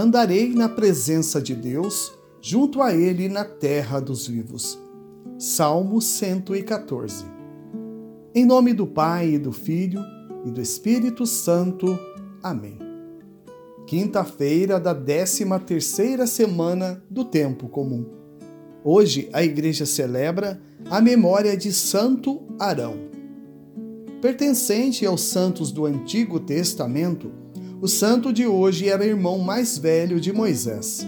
Andarei na presença de Deus, junto a Ele na terra dos vivos. Salmo 114. Em nome do Pai, e do Filho e do Espírito Santo. Amém. Quinta-feira da 13 terceira semana do tempo comum. Hoje a igreja celebra a memória de Santo Arão. Pertencente aos santos do Antigo Testamento, o santo de hoje era irmão mais velho de Moisés.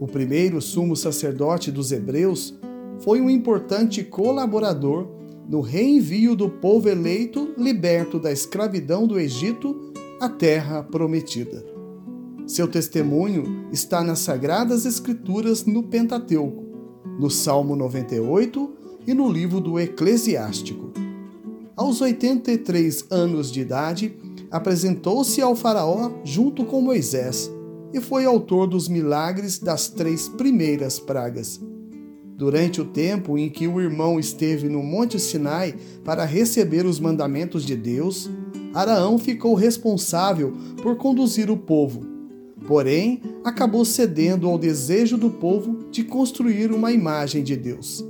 O primeiro sumo sacerdote dos hebreus foi um importante colaborador no reenvio do povo eleito liberto da escravidão do Egito à terra prometida. Seu testemunho está nas Sagradas Escrituras no Pentateuco, no Salmo 98 e no livro do Eclesiástico. Aos 83 anos de idade, apresentou-se ao Faraó junto com Moisés e foi autor dos milagres das três primeiras pragas. Durante o tempo em que o irmão esteve no Monte Sinai para receber os mandamentos de Deus, Araão ficou responsável por conduzir o povo. Porém, acabou cedendo ao desejo do povo de construir uma imagem de Deus.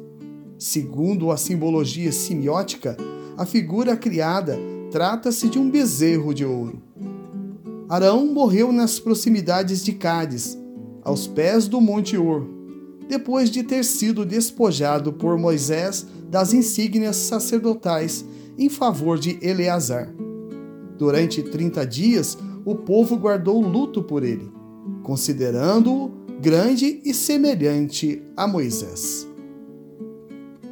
Segundo a simbologia semiótica, a figura criada trata-se de um bezerro de ouro. Arão morreu nas proximidades de Cádiz, aos pés do Monte Or, depois de ter sido despojado por Moisés das insígnias sacerdotais em favor de Eleazar. Durante 30 dias, o povo guardou luto por ele, considerando-o grande e semelhante a Moisés.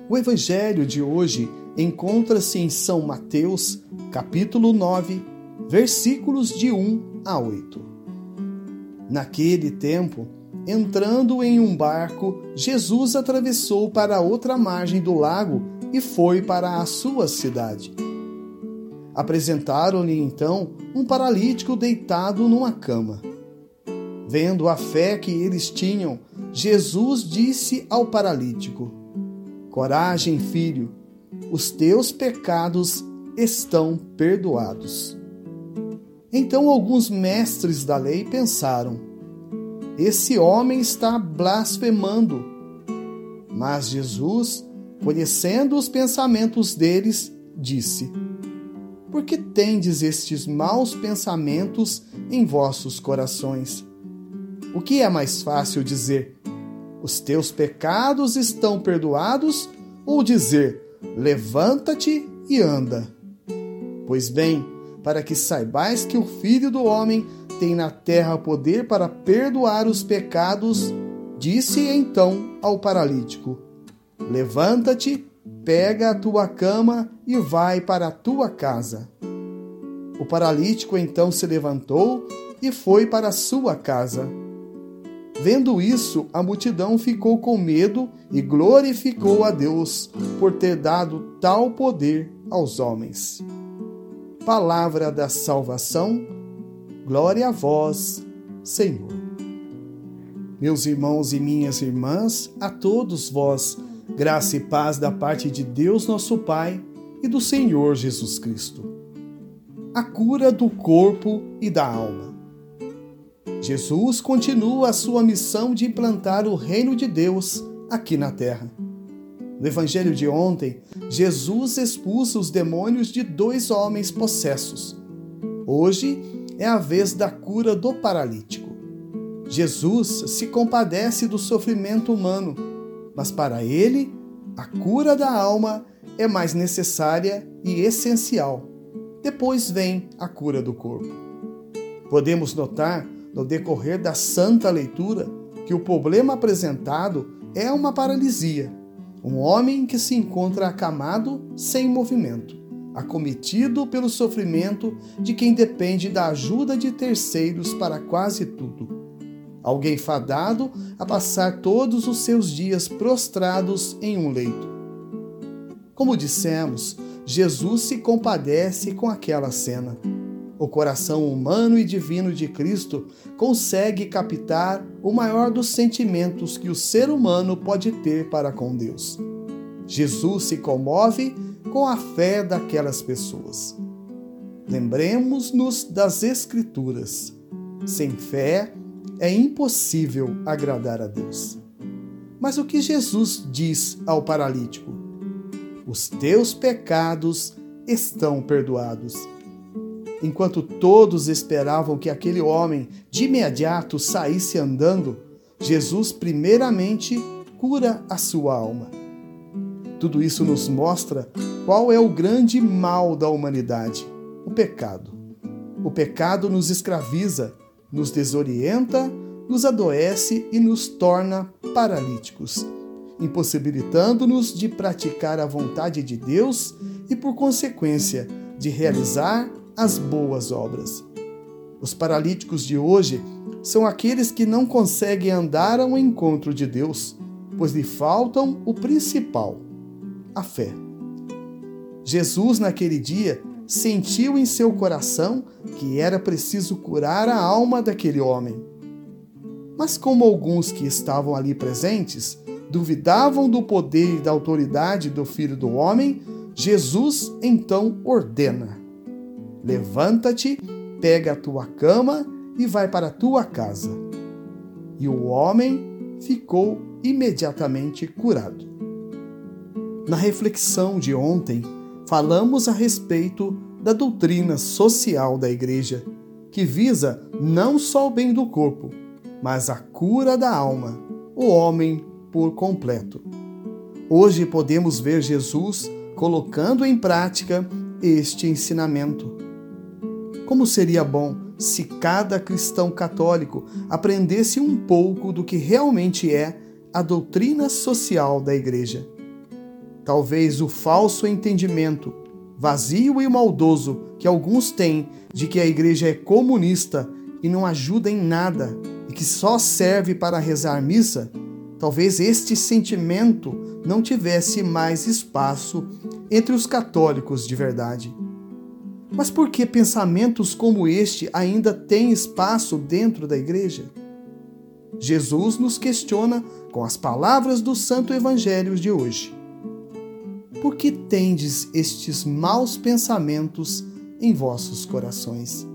O evangelho de hoje encontra-se em São Mateus, capítulo 9, versículos de 1 a 8. Naquele tempo, entrando em um barco, Jesus atravessou para outra margem do lago e foi para a sua cidade. Apresentaram-lhe então um paralítico deitado numa cama. Vendo a fé que eles tinham, Jesus disse ao paralítico: Coragem, filho, os teus pecados estão perdoados. Então alguns mestres da lei pensaram: esse homem está blasfemando. Mas Jesus, conhecendo os pensamentos deles, disse: Por que tendes estes maus pensamentos em vossos corações? O que é mais fácil dizer: Os teus pecados estão perdoados? Ou dizer: Levanta-te e anda. Pois bem, para que saibais que o Filho do Homem tem na terra poder para perdoar os pecados, disse então ao paralítico: Levanta-te, pega a tua cama e vai para a tua casa. O paralítico então se levantou e foi para a sua casa. Vendo isso, a multidão ficou com medo e glorificou a Deus por ter dado tal poder aos homens. Palavra da salvação, glória a vós, Senhor. Meus irmãos e minhas irmãs, a todos vós, graça e paz da parte de Deus nosso Pai e do Senhor Jesus Cristo. A cura do corpo e da alma. Jesus continua a sua missão de implantar o reino de Deus aqui na terra. No evangelho de ontem, Jesus expulsa os demônios de dois homens possessos. Hoje é a vez da cura do paralítico. Jesus se compadece do sofrimento humano, mas para ele, a cura da alma é mais necessária e essencial. Depois vem a cura do corpo. Podemos notar no decorrer da santa leitura que o problema apresentado é uma paralisia, um homem que se encontra acamado sem movimento, acometido pelo sofrimento de quem depende da ajuda de terceiros para quase tudo. Alguém fadado a passar todos os seus dias prostrados em um leito. Como dissemos, Jesus se compadece com aquela cena o coração humano e divino de Cristo consegue captar o maior dos sentimentos que o ser humano pode ter para com Deus. Jesus se comove com a fé daquelas pessoas. Lembremos-nos das Escrituras. Sem fé é impossível agradar a Deus. Mas o que Jesus diz ao paralítico? Os teus pecados estão perdoados. Enquanto todos esperavam que aquele homem de imediato saísse andando, Jesus primeiramente cura a sua alma. Tudo isso nos mostra qual é o grande mal da humanidade: o pecado. O pecado nos escraviza, nos desorienta, nos adoece e nos torna paralíticos, impossibilitando-nos de praticar a vontade de Deus e, por consequência, de realizar as boas obras. Os paralíticos de hoje são aqueles que não conseguem andar ao encontro de Deus, pois lhe faltam o principal, a fé. Jesus, naquele dia, sentiu em seu coração que era preciso curar a alma daquele homem. Mas, como alguns que estavam ali presentes duvidavam do poder e da autoridade do Filho do Homem, Jesus então ordena: Levanta-te, pega a tua cama e vai para a tua casa. E o homem ficou imediatamente curado. Na reflexão de ontem, falamos a respeito da doutrina social da Igreja, que visa não só o bem do corpo, mas a cura da alma, o homem por completo. Hoje podemos ver Jesus colocando em prática este ensinamento como seria bom se cada cristão católico aprendesse um pouco do que realmente é a doutrina social da Igreja. Talvez o falso entendimento, vazio e maldoso, que alguns têm de que a Igreja é comunista e não ajuda em nada e que só serve para rezar missa, talvez este sentimento não tivesse mais espaço entre os católicos de verdade. Mas por que pensamentos como este ainda têm espaço dentro da igreja? Jesus nos questiona com as palavras do Santo Evangelho de hoje. Por que tendes estes maus pensamentos em vossos corações?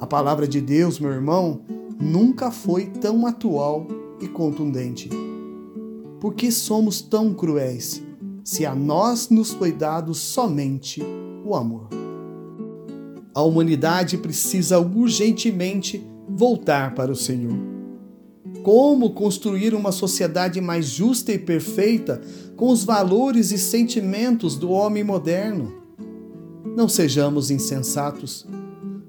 A palavra de Deus, meu irmão, nunca foi tão atual e contundente. Por que somos tão cruéis, se a nós nos foi dado somente o amor? A humanidade precisa urgentemente voltar para o Senhor. Como construir uma sociedade mais justa e perfeita com os valores e sentimentos do homem moderno? Não sejamos insensatos.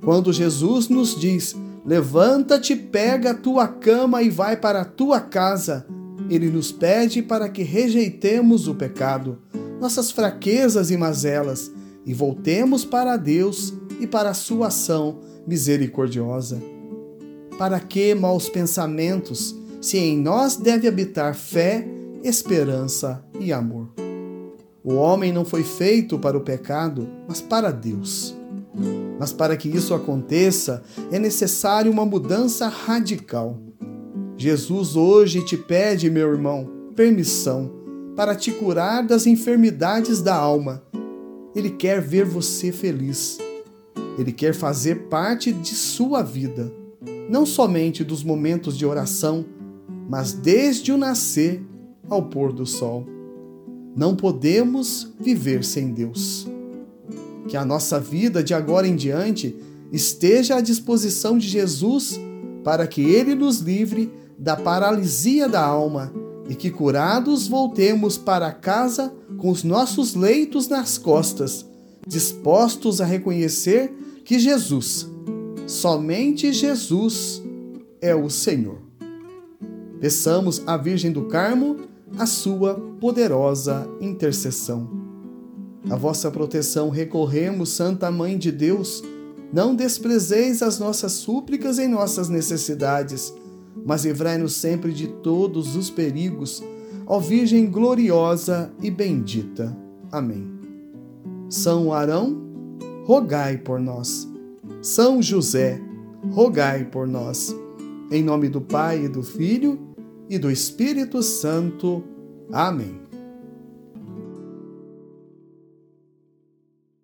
Quando Jesus nos diz: Levanta-te, pega a tua cama e vai para a tua casa, ele nos pede para que rejeitemos o pecado, nossas fraquezas e mazelas e voltemos para Deus e para a sua ação misericordiosa. Para que maus pensamentos, se em nós deve habitar fé, esperança e amor? O homem não foi feito para o pecado, mas para Deus. Mas para que isso aconteça, é necessário uma mudança radical. Jesus hoje te pede, meu irmão, permissão para te curar das enfermidades da alma. Ele quer ver você feliz. Ele quer fazer parte de sua vida, não somente dos momentos de oração, mas desde o nascer ao pôr do sol. Não podemos viver sem Deus. Que a nossa vida de agora em diante esteja à disposição de Jesus para que ele nos livre da paralisia da alma e que curados voltemos para casa com os nossos leitos nas costas, dispostos a reconhecer que Jesus, somente Jesus, é o Senhor. Peçamos à Virgem do Carmo a sua poderosa intercessão. A vossa proteção recorremos, Santa Mãe de Deus. Não desprezeis as nossas súplicas em nossas necessidades, mas livrai-nos sempre de todos os perigos, ó Virgem gloriosa e bendita. Amém. São Arão, rogai por nós. São José, rogai por nós. Em nome do Pai e do Filho e do Espírito Santo. Amém.